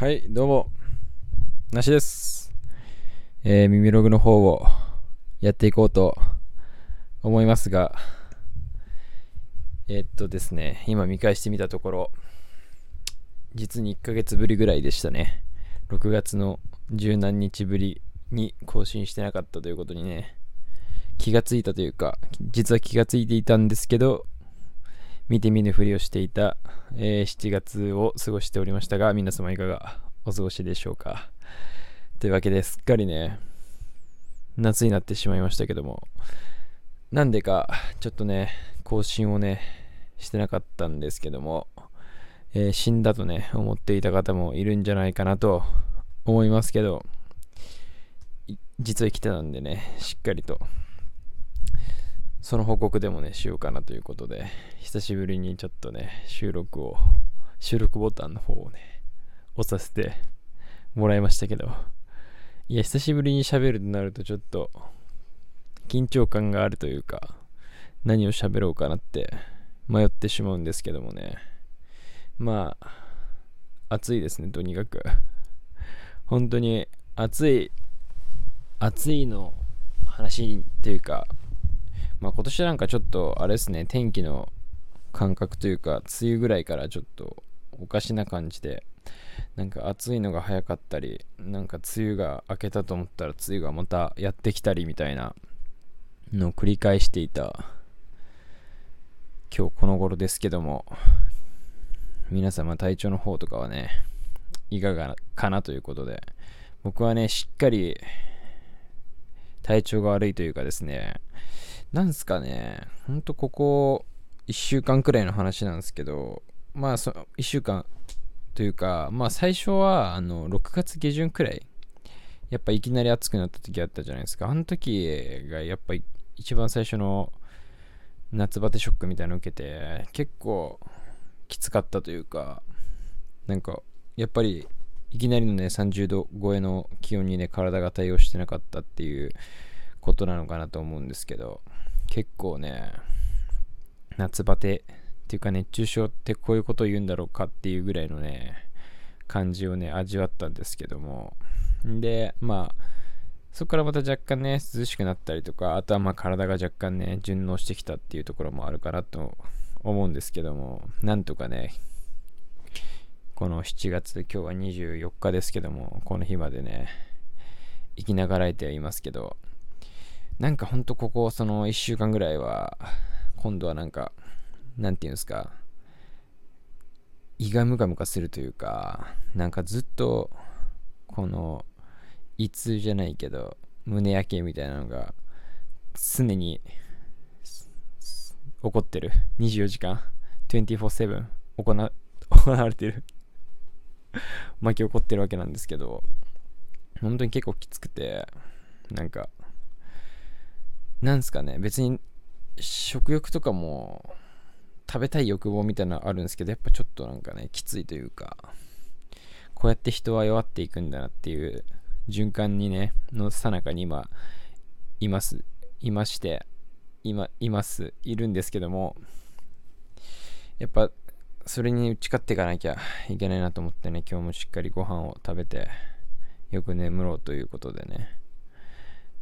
はい、どうも、なしです。えー、耳ログの方をやっていこうと思いますが、えーっとですね、今見返してみたところ、実に1ヶ月ぶりぐらいでしたね。6月の十何日ぶりに更新してなかったということにね、気がついたというか、実は気がついていたんですけど、見て見ぬふりをしていた、えー7月を過ごしておりましたが、皆様いかがお過ごしでしょうか。というわけですっかりね、夏になってしまいましたけども、なんでかちょっとね、更新をね、してなかったんですけども、えー死んだとね、思っていた方もいるんじゃないかなと思いますけど、実は生きてたんでね、しっかりとその報告でもね、しようかなということで、久しぶりにちょっとね、収録を、収録ボタンの方をね、押させてもらいましたけど、いや、久しぶりに喋るとなるとちょっと、緊張感があるというか、何を喋ろうかなって迷ってしまうんですけどもね。まあ、暑いですね、とにかく。本当に暑い、暑いの話っていうか、まあ今年なんかちょっとあれですね、天気の感覚というか、梅雨ぐらいからちょっとおかしな感じで、なんか暑いのが早かったり、なんか梅雨が明けたと思ったら梅雨がまたやってきたりみたいなのを繰り返していた今日この頃ですけども、皆様体調の方とかはね、いかがかなということで、僕はね、しっかり体調が悪いというかですね、なんすかね、ほんとここ1週間くらいの話なんですけど、まあそ、1週間というか、まあ最初はあの6月下旬くらい、やっぱいきなり暑くなった時あったじゃないですか。あの時がやっぱ一番最初の夏バテショックみたいなの受けて、結構きつかったというか、なんかやっぱりいきなりのね30度超えの気温にね体が対応してなかったっていうことなのかなと思うんですけど結構ね夏バテっていうか熱中症ってこういうことを言うんだろうかっていうぐらいのね感じをね味わったんですけども。でまあそこからまた若干ね涼しくなったりとかあとはまあ体が若干ね順応してきたっていうところもあるかなと思うんですけども。なんとかねこの7月今日は24日ですけどもこの日までね生きながらえてはいますけど。なんかほんとここその1週間ぐらいは今度はなんかなんていうんですか胃がムカムカするというかなんかずっとこの胃痛じゃないけど胸焼けみたいなのが常に起こってる。24時間24-7行な行われてる。巻き起こってるわけなんですけど本当に結構きつくてなんかなんすかね。別に食欲とかも食べたい欲望みたいなのあるんですけどやっぱちょっとなんかねきついというかこうやって人は弱っていくんだなっていう循環にねのさなかに今いますいまして今いますいるんですけどもやっぱそれに打ち勝っていかなきゃいけないなと思ってね今日もしっかりご飯を食べてよく眠ろうということでね。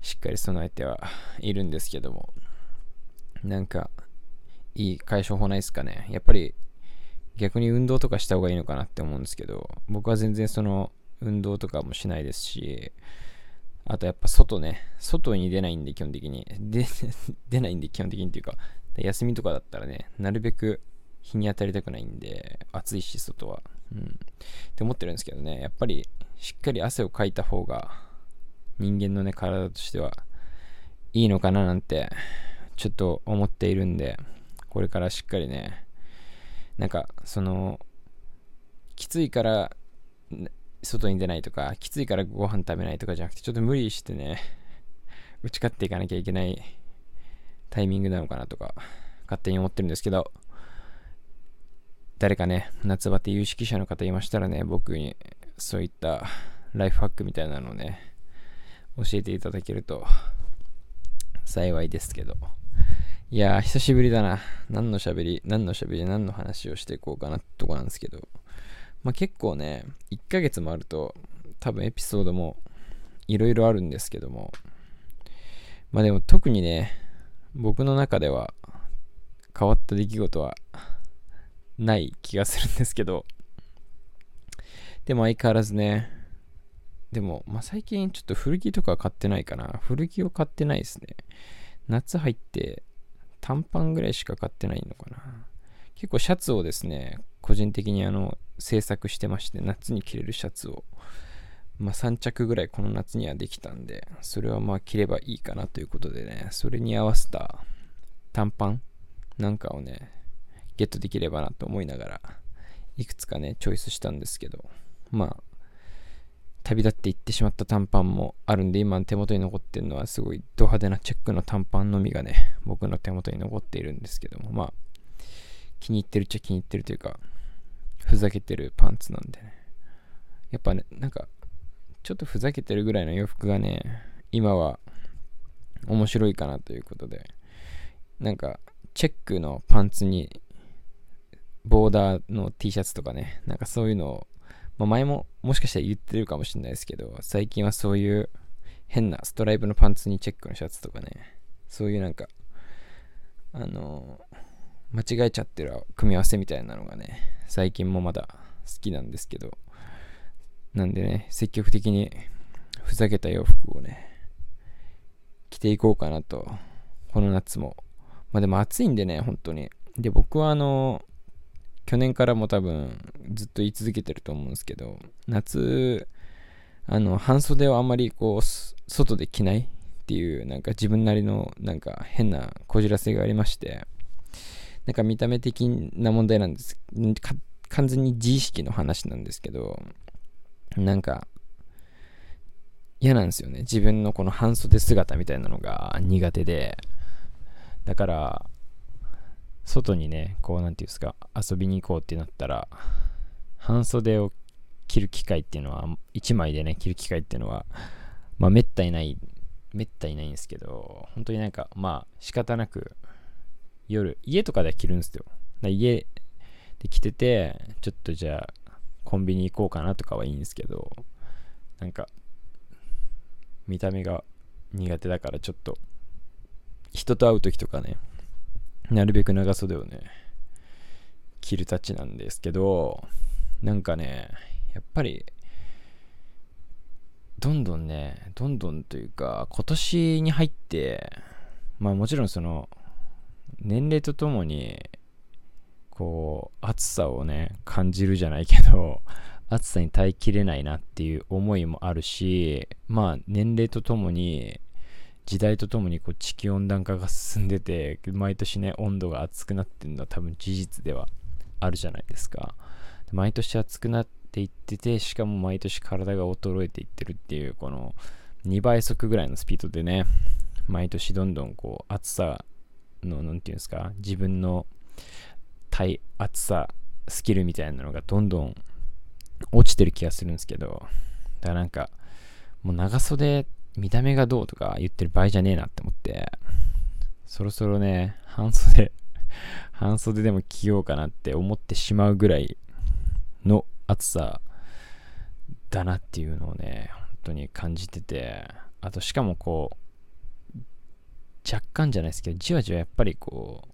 しっかり備えてはいるんですけども。なんかいい解消法ないですかね。やっぱり逆に運動とかした方がいいのかなって思うんですけど僕は全然その運動とかもしないですしあとやっぱ外ね。外に出ないんで基本的に。で 出ないんで基本的にっていうか休みとかだったらねなるべく日に当たりたくないんで暑いし外は。うん。って思ってるんですけどね。やっぱりしっかり汗をかいた方が人間のね体としてはいいのかななんてちょっと思っているんでこれからしっかりねなんかそのきついから外に出ないとかきついからご飯食べないとかじゃなくてちょっと無理してね打ち勝っていかなきゃいけないタイミングなのかなとか勝手に思ってるんですけど誰かね夏バテ有識者の方いましたらね僕にそういったライフハックみたいなのをね教えていただけると幸いですけど。いやー久しぶりだな。何の喋り何の喋り何の話をしていこうかなってとこなんですけど。まあ、結構ね、1ヶ月もあると、多分エピソードもいろいろあるんですけども、まあでも特にね、僕の中では変わった出来事はない気がするんですけど、でも相変わらずね、でも、まあ、最近ちょっと古着とか買ってないかな。古着を買ってないですね。夏入って短パンぐらいしか買ってないのかな。結構シャツをですね、個人的にあの制作してまして、夏に着れるシャツを、まあ、3着ぐらいこの夏にはできたんで、それはまあ着ればいいかなということでね、それに合わせた短パンなんかをね、ゲットできればなと思いながら、いくつかね、チョイスしたんですけど、まあ、旅立っていってしまった短パンもあるんで、今手元に残ってるのはすごいド派手なチェックの短パンのみがね、僕の手元に残っているんですけども、まあ、気に入ってるっちゃ気に入ってるというか、ふざけてるパンツなんでね。やっぱね、なんか、ちょっとふざけてるぐらいの洋服がね、今は面白いかなということで、なんか、チェックのパンツに、ボーダーの T シャツとかね、なんかそういうのをまあ、前ももしかしたら言ってるかもしれないですけど、最近はそういう変なストライプのパンツにチェックのシャツとかね、そういうなんか、あのー、間違えちゃってる組み合わせみたいなのがね、最近もまだ好きなんですけど、なんでね、積極的にふざけた洋服をね、着ていこうかなと、この夏も。まあでも暑いんでね、本当に。で、僕はあの去年からも多分ずっと言い続けてると思うんですけど、夏、あの、半袖をあんまりこう、外で着ないっていう、なんか自分なりのなんか変なこじらせがありまして、なんか見た目的な問題なんです。完全に自意識の話なんですけど、なんか、嫌なんですよね。自分のこの半袖姿みたいなのが苦手で。だから、外にね、こう、なんていうんですか、遊びに行こうってなったら、半袖を着る機会っていうのは、1枚でね、着る機会っていうのは、まあ、めったにない、めったにないんですけど、本当になんか、まあ、仕方なく、夜、家とかで着るんですよ。家で着てて、ちょっとじゃあ、コンビニ行こうかなとかはいいんですけど、なんか、見た目が苦手だからちょっと、人と会う時とかね、なるべく長袖をね、着るたちなんですけど、なんかね、やっぱり、どんどんね、どんどんというか、今年に入って、まあもちろんその、年齢とともに、こう、暑さをね、感じるじゃないけど、暑さに耐えきれないなっていう思いもあるし、まあ年齢とともに、時代とともにこう地球温暖化が進んでて毎年ね温度が熱くなってるのは多分事実ではあるじゃないですか。毎年暑くなっていっててしかも毎年体が衰えていってるっていうこの2倍速ぐらいのスピードでね毎年どんどんこう暑さの何て言うんですか自分の耐暑さスキルみたいなのがどんどん落ちてる気がするんですけどだからなんかもう長袖見た目がどうとか言ってる場合じゃねえなって思って、そろそろね、半袖半袖でも着ようかなって思ってしまうぐらいの暑さだなっていうのをね、本当に感じてて、あとしかもこう、若干じゃないですけど、じわじわやっぱりこう、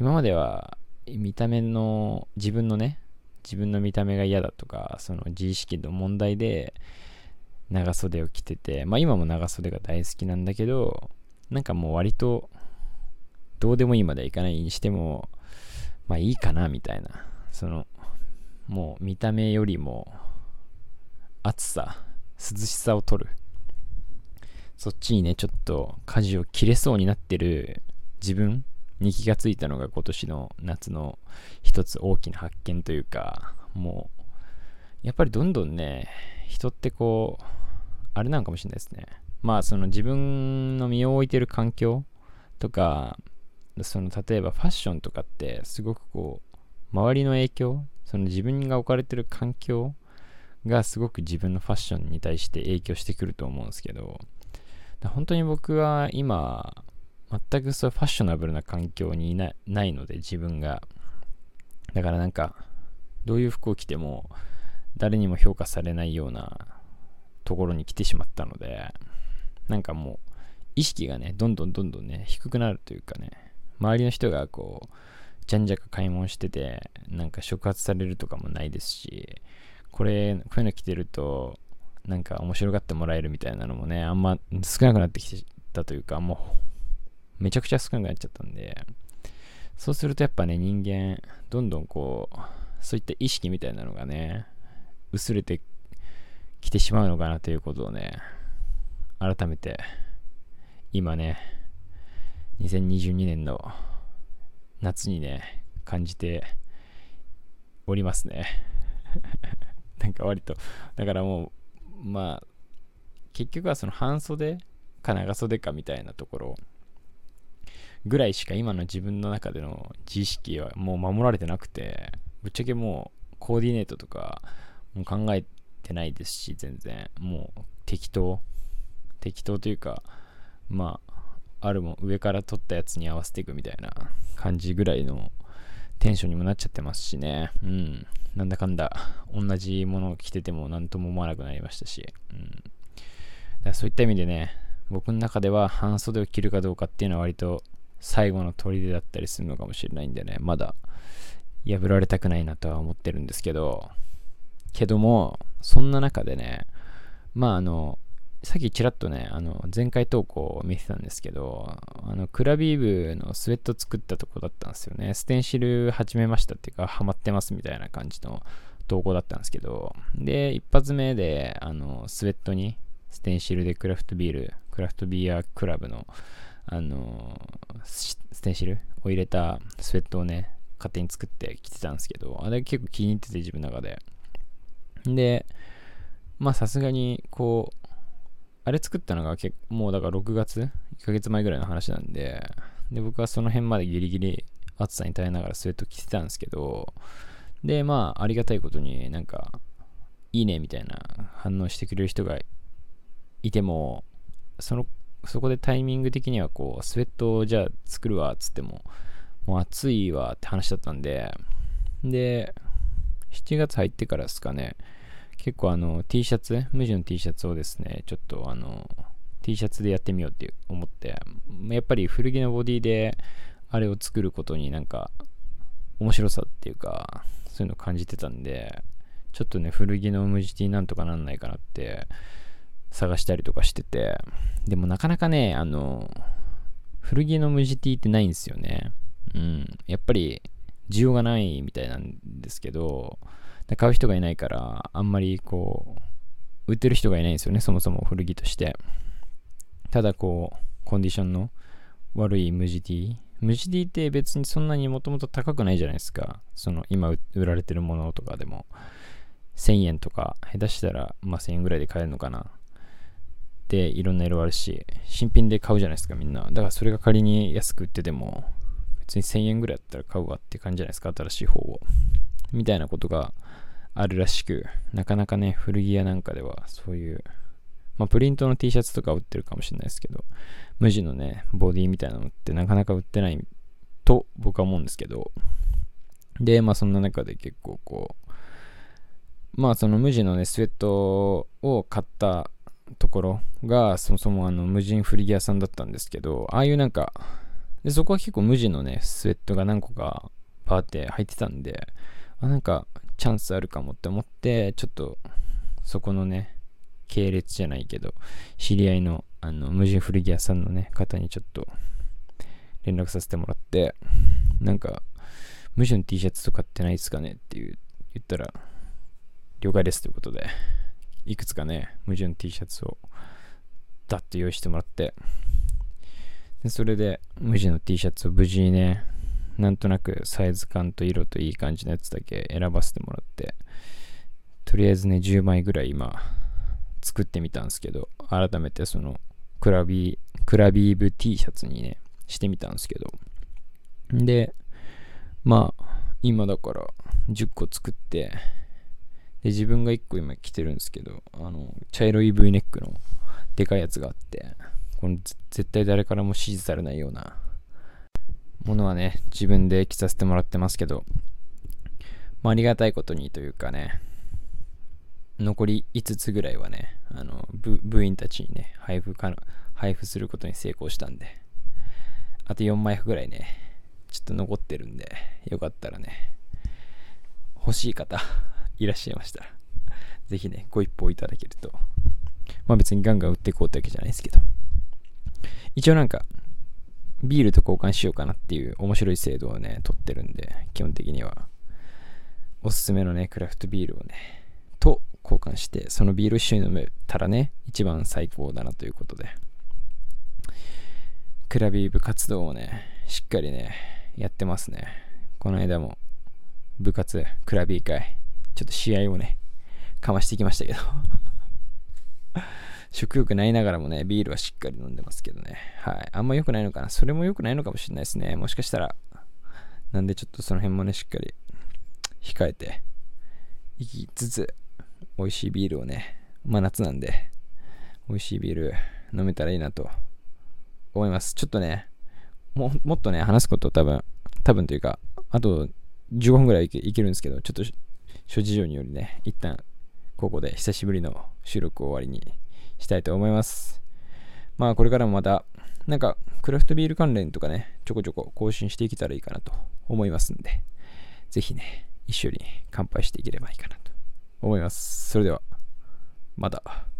今までは見た目の自分のね、自分の見た目が嫌だとか、その自意識の問題で、長袖を着てて、まあ今も長袖が大好きなんだけど、なんかもう割と、どうでもいいまではいかないにしても、まあいいかなみたいな。その、もう見た目よりも、暑さ、涼しさを取る。そっちにね、ちょっと舵を切れそうになってる自分に気がついたのが今年の夏の一つ大きな発見というか、もう、やっぱりどんどんね、人ってこう、あれなのかもしれないですね。まあ、その自分の身を置いてる環境とか、その例えばファッションとかってすごくこう、周りの影響、その自分が置かれてる環境がすごく自分のファッションに対して影響してくると思うんですけど、本当に僕は今、全くそうファッショナブルな環境にいないので自分が。だからなんか、どういう服を着ても、誰にも評価されないようなところに来てしまったので、なんかもう、意識がね、どんどんどんどんね、低くなるというかね、周りの人がこう、じゃんじゃか買い物してて、なんか触発されるとかもないですし、これ、こういうの着てると、なんか面白がってもらえるみたいなのもね、あんま少なくなってきてたというか、もう、めちゃくちゃ少なくなっちゃったんで、そうするとやっぱね、人間、どんどんこう、そういった意識みたいなのがね、薄れてきてしまうのかなということをね、改めて、今ね、2022年の夏にね、感じておりますね。なんか割と、だからもう、まあ、結局はその半袖か長袖かみたいなところぐらいしか今の自分の中での自意識はもう守られてなくて、ぶっちゃけもうコーディネートとかもう考えてないですし、全然。もう適当。適当というか、まあ、あるもん上から撮ったやつに合わせていくみたいな感じぐらいのテンションにもなっちゃってますしね。うん。なんだかんだ、同じものを着てても何とも思わなくなりましたし。うん。だからそういった意味でね、僕の中では半袖を着るかどうかっていうのは割と最後の砦だったりするのかもしれないんでね、まだ破られたくないなとは思ってるんですけど、けども、そんな中でね、まああの、さっきちらっとね、あの、前回投稿を見てたんですけど、あの、クラビーブのスウェット作ったとこだったんですよね。ステンシル始めましたっていうか、ハマってますみたいな感じの投稿だったんですけど、で、一発目で、あの、スウェットに、ステンシルでクラフトビール、クラフトビアクラブの、あの、ステンシルを入れたスウェットをね、勝手に作って着てたんですけど、あれ結構気に入ってて自分の中で。で、まあさすがにこう、あれ作ったのが結もうだから6月 ?1 ヶ月前ぐらいの話なんで、で、僕はその辺までギリギリ暑さに耐えながらスウェット着てたんですけど、で、まあありがたいことになんか、いいねみたいな反応してくれる人がいても、そのそこでタイミング的にはこう、スウェットをじゃあ作るわっつっても、もう暑いわって話だったんで、で、7月入ってからですかね、結構あの T シャツ、無地の T シャツをですね、ちょっとあの T シャツでやってみようって思って、やっぱり古着のボディであれを作ることになんか面白さっていうか、そういうの感じてたんで、ちょっとね、古着の無地 T なんとかなんないかなって探したりとかしてて、でもなかなかね、あの、古着の無地 T ってないんですよね。うん。やっぱり需要がないみたいなんですけど、買う人がいないから、あんまりこう、売ってる人がいないんですよね、そもそも古着として。ただこう、コンディションの悪い無地 T。無地 T って別にそんなにもともと高くないじゃないですか。その今売られてるものとかでも。1000円とか、下手したら、まあ1000円ぐらいで買えるのかな。で、いろんな色あるし、新品で買うじゃないですか、みんな。だからそれが仮に安く売ってても、別に1000円ぐらいだったら買うわって感じじゃないですか、新しい方を。みたいなことがあるらしく、なかなかね、古着屋なんかではそういう、まあ、プリントの T シャツとか売ってるかもしれないですけど、無地のね、ボディみたいなのってなかなか売ってないと僕は思うんですけど、で、まあそんな中で結構こう、まあその無地のね、スウェットを買ったところが、そもそもあの無人古着屋さんだったんですけど、ああいうなんか、でそこは結構無地のね、スウェットが何個かパーって入ってたんで、あ、なんかチャンスあるかもって思って、ちょっとそこのね、系列じゃないけど、知り合いのあの無人古着屋さんのね、方にちょっと連絡させてもらって、なんか、無地の T シャツとかってないですかねっていう言ったら、了解ですということで、いくつかね、無地の T シャツをだって用意してもらって、でそれで無地の T シャツを無事にね、なんとなくサイズ感と色といい感じのやつだけ選ばせてもらって、とりあえずね、10枚ぐらい今、作ってみたんですけど、改めてその、クラビー、クラビーブ T シャツにね、してみたんですけど、で、まあ、今だから10個作って、で、自分が1個今着てるんですけど、あの、茶色い V ネックのでかいやつがあって、この絶対誰からも支持されないようなものはね、自分で着させてもらってますけど、まあ、ありがたいことにというかね、残り5つぐらいはね、あの部部員たちにね、配布か配布することに成功したんで、あと4枚ぐらいね、ちょっと残ってるんで、よかったらね、欲しい方いらっしゃいましたら、ぜひね、ご一報いただけると、まあ別にガンガン売っていこうってわけじゃないですけど、一応なんか、ビールと交換しようかなっていう面白い制度をね、取ってるんで、基本的には。おすすめのね、クラフトビールをね、と交換して、そのビール一緒に飲めたらね、一番最高だなということで、クラビー部活動をね、しっかりね、やってますね。この間も、部活、クラビー会、ちょっと試合をね、かましてきましたけど食欲ないながらもね、ビールはしっかり飲んでますけどね。はい。あんま良くないのかな。それも良くないのかもしれないですね。もしかしたら。なんでちょっとその辺もね、しっかり控えて、いきつつ、美味しいビールをね、まあ夏なんで、美味しいビール飲めたらいいなと思います。ちょっとね、ももっとね、話すこと多分、多分というか、あと15分ぐらいいけいけるんですけど、ちょっと諸事情によりね、一旦ここで久しぶりの収録を終わりにしたいと思います。まあこれからもまた、なんかクラフトビール関連とかね、ちょこちょこ更新していけたらいいかなと思いますんで、ぜひね、一緒に乾杯していければいいかなと思います。それでは、また。